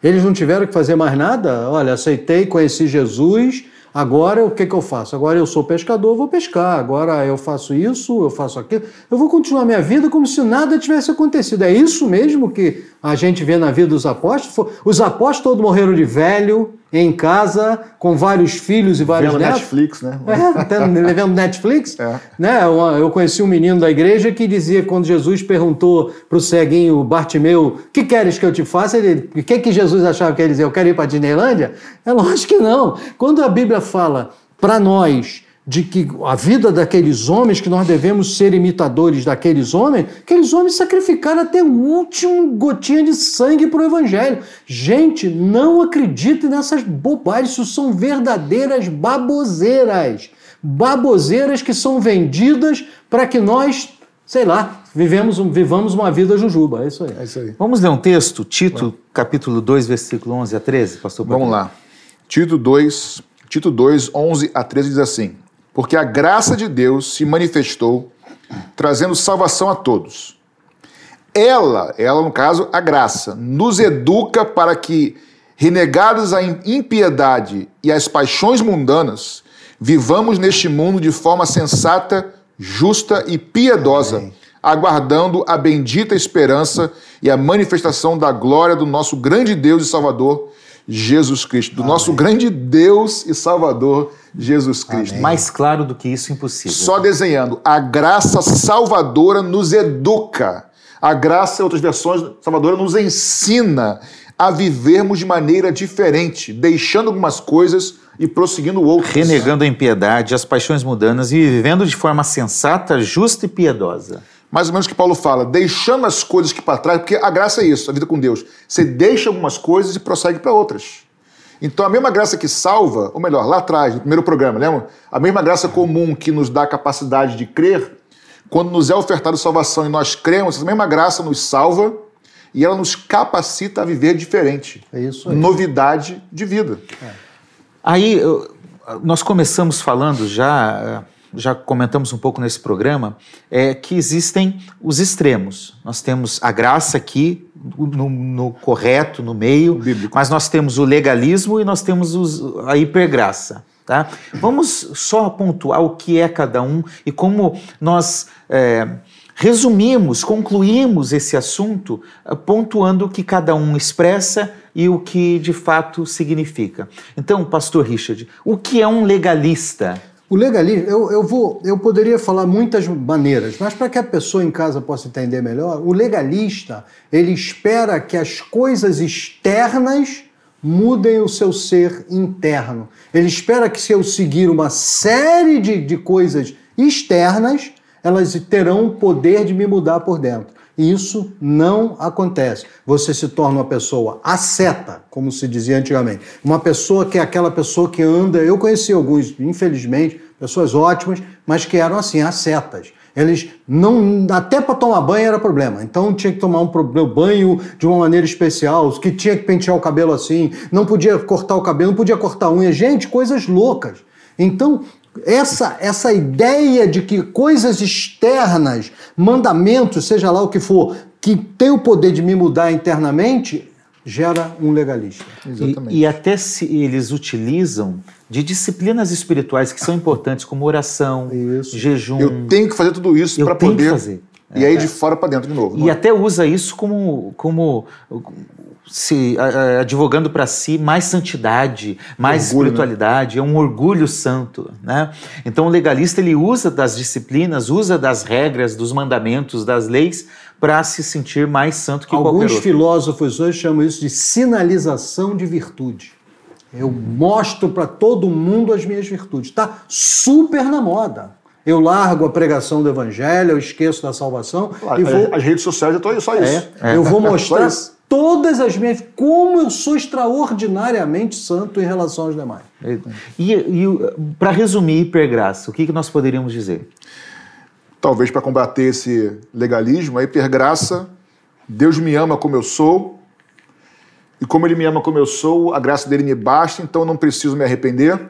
Eles não tiveram que fazer mais nada. Olha, aceitei, conheci Jesus. Agora o que, que eu faço? Agora eu sou pescador, vou pescar. Agora eu faço isso, eu faço aquilo. Eu vou continuar minha vida como se nada tivesse acontecido. É isso mesmo que a gente vê na vida dos apóstolos? Os apóstolos todos morreram de velho, em casa, com vários filhos e vários Vendo netos. Netflix, né? É, tá levando Netflix. É. Né? Eu conheci um menino da igreja que dizia, quando Jesus perguntou para o ceguinho Bartimeu, o que queres que eu te faça? Ele, o que, que Jesus achava que ele dizia? Eu quero ir para a Disneylândia? É lógico que não. Quando a Bíblia fala para nós de que a vida daqueles homens, que nós devemos ser imitadores daqueles homens, aqueles homens sacrificaram até o último gotinha de sangue para o Evangelho. Gente, não acreditem nessas bobagens, isso são verdadeiras baboseiras. Baboseiras que são vendidas para que nós, sei lá, vivemos, um- vivamos uma vida jujuba. É isso aí. É isso aí. Vamos ler um texto, Tito, capítulo 2, versículo 11 a 13, pastor Vamos Patrick? lá. Tito 2, Tito 2, 11 a 13 diz assim: Porque a graça de Deus se manifestou, trazendo salvação a todos. Ela, ela no caso, a graça, nos educa para que, renegados im- impiedade e as paixões mundanas, vivamos neste mundo de forma sensata, justa e piedosa, aguardando a bendita esperança e a manifestação da glória do nosso grande Deus e Salvador, Jesus Cristo. Do nosso grande Deus e Salvador, Jesus Cristo. Mais claro do que isso, impossível. Só desenhando. A graça salvadora nos educa. A graça, em outras versões, salvadora nos ensina a vivermos de maneira diferente, deixando algumas coisas e prosseguindo outras. Renegando a impiedade, as paixões mundanas e vivendo de forma sensata, justa e piedosa. Mais ou menos o que Paulo fala, deixando as coisas que para trás, porque a graça é isso, a vida com Deus. Você deixa algumas coisas e prossegue para outras. Então a mesma graça que salva, ou melhor, lá atrás, no primeiro programa, lembra? A mesma graça comum que nos dá a capacidade de crer, quando nos é ofertada salvação e nós cremos, essa mesma graça nos salva e ela nos capacita a viver diferente. É isso aí. Novidade de vida. Aí eu- nós começamos falando já, já comentamos um pouco nesse programa, é, que existem os extremos. Nós temos a graça aqui, no, no correto, no meio, Bíblico. mas nós temos o legalismo e nós temos os- a hipergraça. Tá? Vamos só pontuar o que é cada um e como nós é, resumimos, concluímos esse assunto eh, pontuando o que cada um expressa e o que de fato significa. Então, pastor Richard, o que é um legalista? O legalismo, eu, eu, vou, eu poderia falar muitas maneiras, mas para que a pessoa em casa possa entender melhor, o legalista ele espera que as coisas externas mudem o seu ser interno. Ele espera que se eu seguir uma série de, de coisas externas, elas terão o poder de me mudar por dentro. Isso não acontece. Você se torna uma pessoa asceta, como se dizia antigamente. Uma pessoa que é aquela pessoa que anda. Eu conheci alguns, infelizmente, pessoas ótimas, mas que eram assim, ascetas. Eles não. Até para tomar banho era problema. Então tinha que tomar um banho de uma maneira especial, que tinha que pentear o cabelo assim, não podia cortar o cabelo, não podia cortar a unha. Gente, coisas loucas. Então, essa, essa ideia de que coisas externas, mandamentos, seja lá o que for, que tem o poder de me mudar internamente, gera um legalista. E, e, até se eles utilizam de disciplinas espirituais que são importantes, como oração, isso. jejum. Eu tenho que fazer tudo isso para poder. fazer. E aí de fora para dentro de novo. E é? até usa isso como, como se advogando para si mais santidade, mais orgulho, né? espiritualidade, né? é um orgulho santo, né? Então o legalista ele usa das disciplinas, usa das regras, dos mandamentos, das leis para se sentir mais santo que Alguns qualquer outro. Alguns filósofos hoje chamam isso de sinalização de virtude. Eu mostro para todo mundo as minhas virtudes. Está super na moda. Eu largo a pregação do evangelho, eu esqueço da salvação claro, e vou. As redes sociais, eu só isso. É, é. Eu vou mostrar todas as minhas. Como eu sou extraordinariamente santo em relação aos demais. E, e para resumir, hipergraça, o que, que nós poderíamos dizer? Talvez para combater esse legalismo, a hipergraça, Deus me ama como eu sou, e como Ele me ama como eu sou, a graça dele me basta, então eu não preciso me arrepender.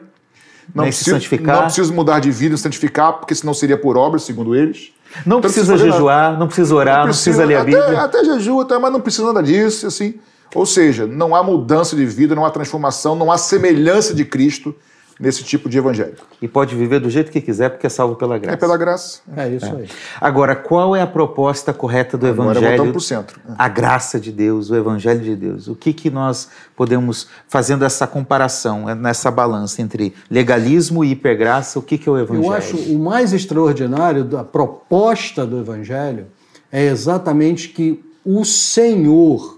Não preciso, santificar. não preciso mudar de vida e santificar, porque senão seria por obra, segundo eles. Não então, precisa jejuar, nada. não precisa orar, não precisa, não precisa ler a até, Bíblia. Até jejua, mas não precisa nada disso, assim. Ou seja, não há mudança de vida, não há transformação, não há semelhança de Cristo nesse tipo de evangelho. E pode viver do jeito que quiser, porque é salvo pela graça. É pela graça. É isso é. aí. Agora, qual é a proposta correta do Agora evangelho? Para o centro. A graça de Deus, o evangelho de Deus. O que, que nós podemos, fazendo essa comparação, é, nessa balança entre legalismo e hipergraça, o que, que é o evangelho? Eu acho o mais extraordinário da proposta do evangelho é exatamente que o Senhor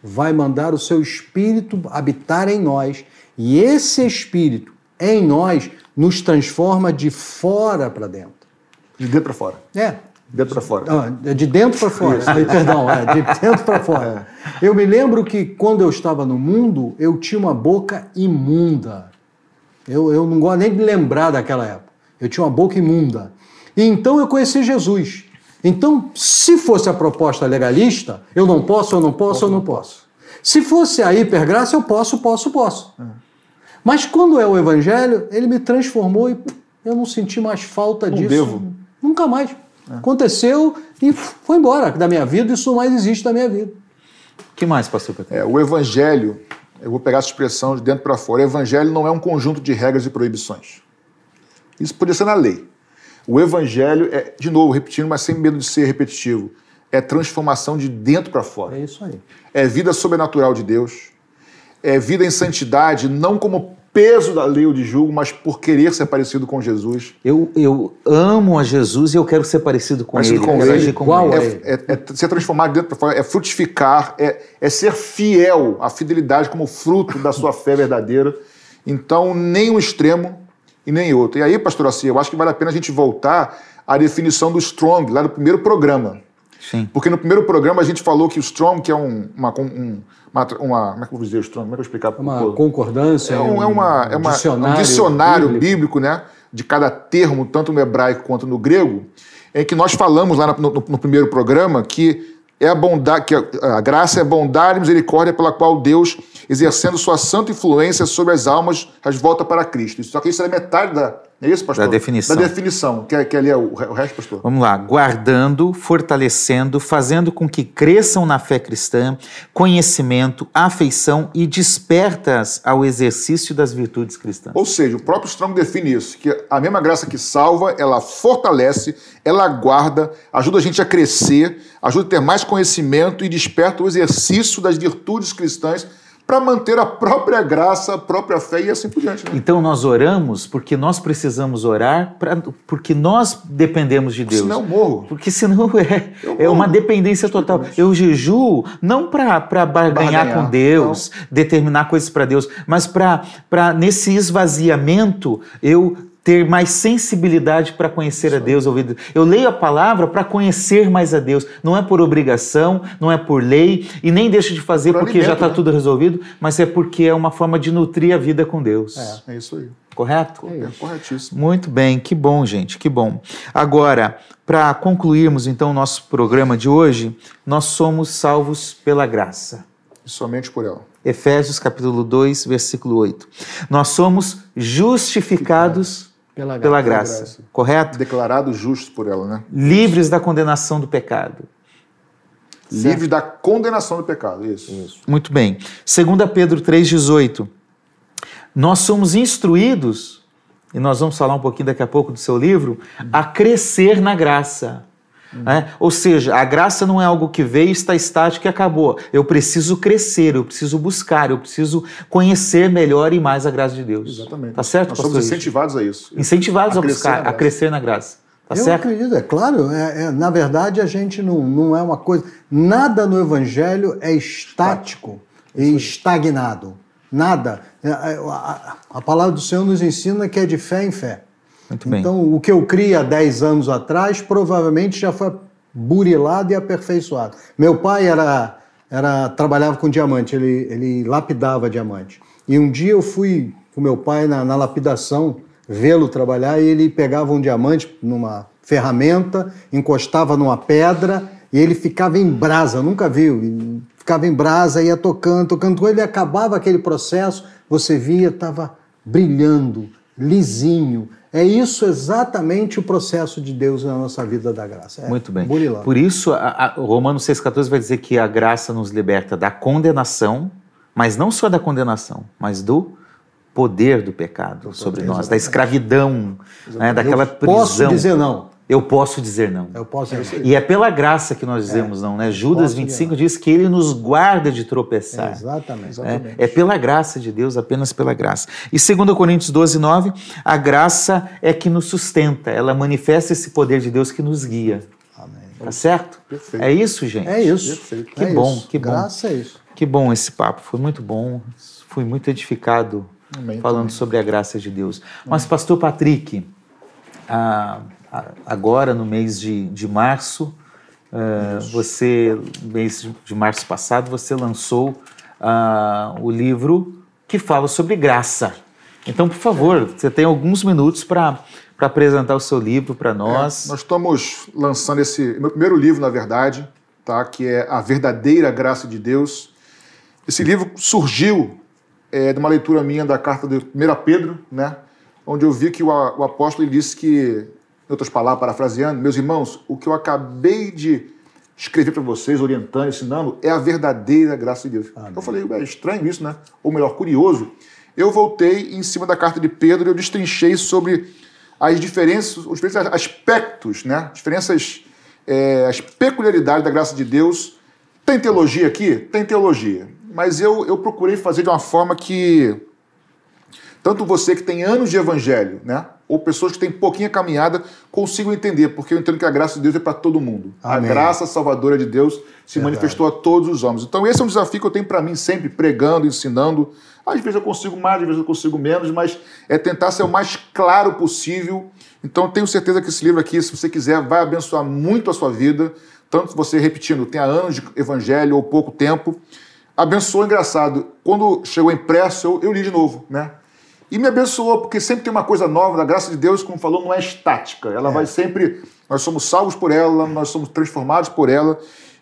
vai mandar o seu espírito habitar em nós e esse espírito em nós nos transforma de fora para dentro. De dentro para fora. É. De dentro para fora. Ah, de dentro para fora. Perdão, é, de dentro para fora. É. Eu me lembro que quando eu estava no mundo, eu tinha uma boca imunda. Eu, eu não gosto nem de lembrar daquela época. Eu tinha uma boca imunda. E então eu conheci Jesus. Então, se fosse a proposta legalista, eu não posso, eu não posso, eu não posso. Se fosse a hipergraça, eu posso, posso, posso. É. Mas quando é o Evangelho, ele me transformou e eu não senti mais falta não disso. Devo. Nunca mais. É. Aconteceu e foi embora da minha vida, isso não mais existe da minha vida. O que mais, pastor Pedro? É, o Evangelho, eu vou pegar essa expressão de dentro para fora, o Evangelho não é um conjunto de regras e proibições. Isso podia ser na lei. O Evangelho é, de novo, repetindo, mas sem medo de ser repetitivo, é transformação de dentro para fora. É isso aí. É vida sobrenatural de Deus é, vida em santidade, não como peso da lei ou de julgo, mas por querer ser parecido com Jesus. Eu, eu amo a Jesus e eu quero ser parecido com parecido ele. Com ele. Qual é, é, é, ser transformado dentro para fora, é frutificar, é, é ser fiel à fidelidade como fruto da sua fé verdadeira. Então, nem um extremo e nem outro. E aí, pastor Assi, eu acho que vale a pena a gente voltar à definição do strong, lá no primeiro programa. Sim. Porque no primeiro programa a gente falou que o strong, que é um, uma, um, uma, uma, como é que eu vou dizer o strong? Como é que eu vou explicar? Uma concordância. É, um, é, uma, é uma, dicionário, um dicionário bíblico. bíblico, né? De cada termo, tanto no hebraico quanto no grego, em que nós falamos lá no, no, no primeiro programa que é a bondade, que a, a graça é a bondade e misericórdia pela qual Deus, exercendo sua santa influência sobre as almas, as volta para Cristo. Só que isso é metade da, É isso, pastor? Da definição. Da definição. Quer, quer ler o, o resto, pastor? Vamos lá. Guardando, fortalecendo, fazendo com que cresçam na fé cristã, conhecimento, afeição e despertas ao exercício das virtudes cristãs. Ou seja, o próprio Strong define isso, que a mesma graça que salva, ela fortalece, ela guarda, ajuda a gente a crescer, ajuda a ter mais conhecimento e desperta o exercício das virtudes cristãs para manter a própria graça, a própria fé e assim por diante. Né? Então nós oramos porque nós precisamos orar, pra, porque nós dependemos de Deus. Senão eu morro. Porque senão é, é uma dependência total. Eu jejuo não para barganhar, barganhar com Deus, não. determinar coisas para Deus, mas para nesse esvaziamento eu ter mais sensibilidade para conhecer a Deus. Eu leio a palavra para conhecer mais a Deus. Não é por obrigação, não é por lei, e nem deixo de fazer por porque alimento, já está né? tudo resolvido, mas é porque é uma forma de nutrir a vida com Deus. É, é isso aí. Correto? É, corretíssimo. Muito bem, que bom, gente, que bom. Agora, para concluirmos então o nosso programa de hoje, nós somos salvos pela graça. E somente por ela. Efésios capítulo 2, versículo 8. Nós somos justificados pela graça. Pela graça, graça. Correto? Declarados justos por ela, né? Livres da condenação do pecado. Livres da condenação do pecado, isso. isso. Muito bem. 2 Pedro 3,18. Nós somos instruídos, e nós vamos falar um pouquinho daqui a pouco do seu livro, a crescer na graça. Né? Ou seja, a graça não é algo que veio, está estático e acabou. Eu preciso crescer, eu preciso buscar, eu preciso conhecer melhor e mais a graça de Deus. Exatamente. Tá certo, Nós somos incentivados a isso. Incentivados a, a buscar, a crescer na graça. Tá eu certo? acredito, é claro. É, é, na verdade, a gente não, não é uma coisa. Nada no Evangelho é estático e estagnado. Nada. A, é, a, a, a palavra do Senhor nos ensina que é de fé em fé. Muito bem. Então, o que eu criei há 10 anos atrás provavelmente já foi burilado e aperfeiçoado. Meu pai era, era trabalhava com diamante, ele, ele lapidava diamante. E um dia eu fui com meu pai na, na lapidação vê-lo trabalhar e ele pegava um diamante numa ferramenta, encostava numa pedra e ele ficava em brasa, nunca viu, ficava em brasa, ia tocando, tocando, ele acabava aquele processo, você via, estava brilhando, lisinho, é isso exatamente o processo de Deus na nossa vida da graça. É Muito bem. Burilão. Por isso, a, a, Romanos 6,14 vai dizer que a graça nos liberta da condenação, mas não só da condenação, mas do poder do pecado sobre nós, da escravidão, né, daquela prisão. Posso dizer não. Eu posso dizer não. Eu posso dizer. E é pela graça que nós dizemos é. não, né? Judas 25 diz que ele nos guarda de tropeçar. É, exatamente. É, é, pela graça de Deus, apenas pela graça. E 2 Coríntios 12, 9, a graça é que nos sustenta, ela manifesta esse poder de Deus que nos guia. Amém. Tá certo? Perfeito. É isso, gente? É isso. Perfeito. Que é bom, isso. que bom. Graça é isso. Que bom esse papo, foi muito bom, fui muito edificado Amém, falando também. sobre a graça de Deus. Mas, pastor Patrick, a agora no mês de, de março, uh, você, mês de março passado, você lançou uh, o livro que fala sobre graça. Então, por favor, você tem alguns minutos para para apresentar o seu livro para nós. É, nós estamos lançando esse meu primeiro livro, na verdade, tá? Que é a verdadeira graça de Deus. Esse livro surgiu é, de uma leitura minha da carta de 1 Pedro, né? Onde eu vi que o, o apóstolo disse que em outras palavras, parafraseando, meus irmãos, o que eu acabei de escrever para vocês, orientando, ensinando, é a verdadeira graça de Deus. Amém. Eu falei, é estranho isso, né? Ou melhor, curioso. Eu voltei em cima da carta de Pedro e eu destrinchei sobre as diferenças, os diferentes aspectos, né? Diferenças, é, as peculiaridades da graça de Deus. Tem teologia aqui? Tem teologia. Mas eu, eu procurei fazer de uma forma que tanto você que tem anos de evangelho, né? Ou pessoas que têm pouquinha caminhada consigam entender, porque eu entendo que a graça de Deus é para todo mundo. Amém. A graça salvadora de Deus se Verdade. manifestou a todos os homens. Então esse é um desafio que eu tenho para mim sempre, pregando, ensinando. Às vezes eu consigo mais, às vezes eu consigo menos, mas é tentar ser o mais claro possível. Então tenho certeza que esse livro aqui, se você quiser, vai abençoar muito a sua vida. Tanto você repetindo, tenha anos de evangelho ou pouco tempo. Abençoou, engraçado. Quando chegou impresso, eu, eu li de novo, né? E me abençoou, porque sempre tem uma coisa nova, da graça de Deus, como falou, não é estática. Ela é. vai sempre. Nós somos salvos por ela, nós somos transformados por ela.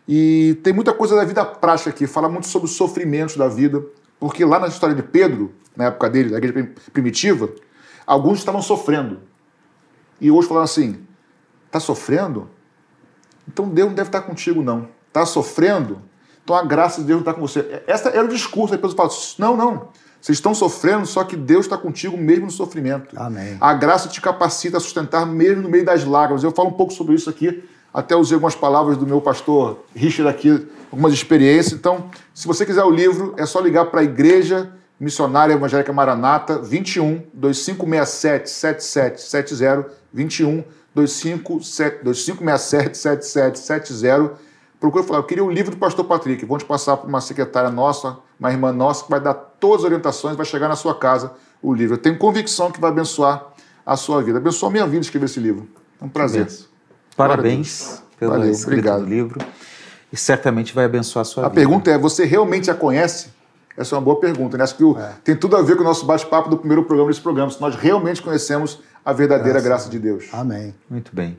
E tem muita coisa da vida prática aqui, fala muito sobre os sofrimentos da vida. Porque lá na história de Pedro, na época dele, da igreja primitiva, alguns estavam sofrendo. e hoje falaram assim: está sofrendo? Então Deus não deve estar contigo, não. Está sofrendo? Então a graça de Deus não está com você. Esse era o discurso. Aí a pessoa fala: não, não. Vocês estão sofrendo, só que Deus está contigo mesmo no sofrimento. Amém. A graça te capacita a sustentar mesmo no meio das lágrimas. Eu falo um pouco sobre isso aqui, até usei algumas palavras do meu pastor Richard aqui, algumas experiências. Então, se você quiser o livro, é só ligar para a Igreja Missionária Evangélica Maranata, 21 2567 7770, 21 2567 7770. Procura falar, eu queria o livro do pastor Patrick. Te passar para uma secretária nossa, uma irmã nossa, que vai dar todas as orientações, vai chegar na sua casa o livro. Eu tenho convicção que vai abençoar a sua vida. Abençoa a minha vida escrever esse livro. É um prazer. Parabéns pelo Valeu, obrigado. do livro. E certamente vai abençoar a sua A vida. pergunta é: você realmente a conhece? Essa é uma boa pergunta. Né? Acho que o- tem tudo a ver com o nosso bate-papo do primeiro programa desse programa. Se nós realmente conhecemos a verdadeira graça de Deus. Amém. Muito bem.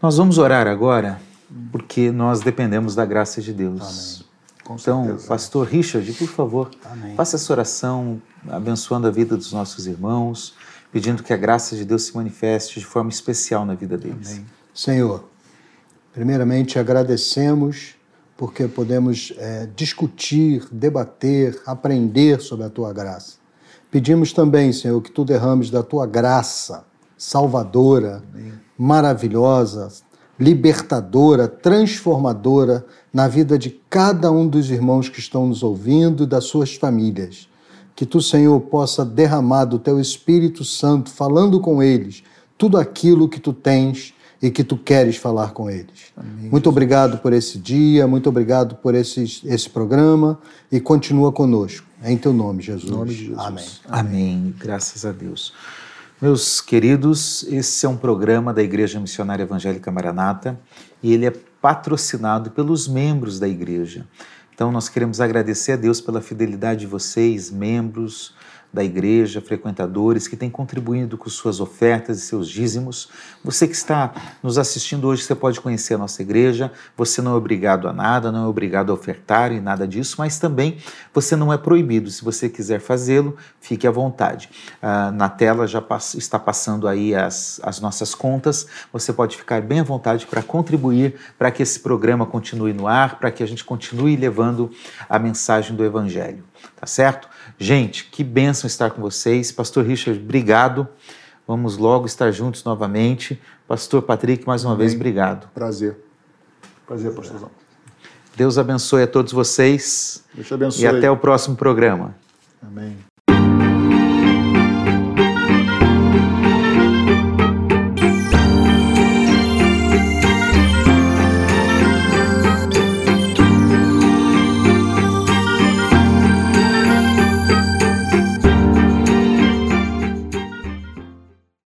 Nós vamos orar agora, porque nós dependemos da graça de Deus. Então, pastor Richard, por favor, Amém. faça essa oração abençoando a vida dos nossos irmãos, pedindo que a graça de Deus se manifeste de forma especial na vida deles. Senhor, primeiramente agradecemos porque podemos eh, discutir, debater, aprender sobre a tua graça. Pedimos também, Senhor, que tu derrames da tua graça salvadora, maravilhosa, libertadora, transformadora na vida de cada um dos irmãos que estão nos ouvindo e das suas famílias. Que tu, Senhor, possa derramar do teu Espírito Santo, falando com eles, tudo aquilo que tu tens e que tu queres falar com eles. muito obrigado por esse dia, muito obrigado por esse, esse programa e continua conosco. Em teu nome, Jesus. nome de Jesus. Amém. Amém. Graças a Deus. Meus queridos, esse é um programa da Igreja Missionária Evangélica Maranata e ele é patrocinado pelos membros da igreja. Então nós queremos agradecer a Deus pela fidelidade de vocês, membros da igreja, frequentadores que têm contribuído com suas ofertas e seus dízimos. Você que está nos assistindo hoje, você pode conhecer a nossa igreja. Você não é obrigado a nada, não é obrigado a ofertar e nada disso, mas também você não é proibido. Se você quiser fazê-lo, fique à vontade. Ah, na tela já está passando aí as, as nossas contas. Você pode ficar bem à vontade para contribuir para que esse programa continue no ar, para que a gente continue levando a mensagem do Evangelho. Tá certo? Gente, que bênção estar com vocês. Pastor Richard, obrigado. Vamos logo estar juntos novamente. Pastor Patrick, mais uma vez, obrigado. Prazer. Prazer, pastorzão. Deus abençoe a todos vocês Deus te abençoe. e até o próximo programa. Amém.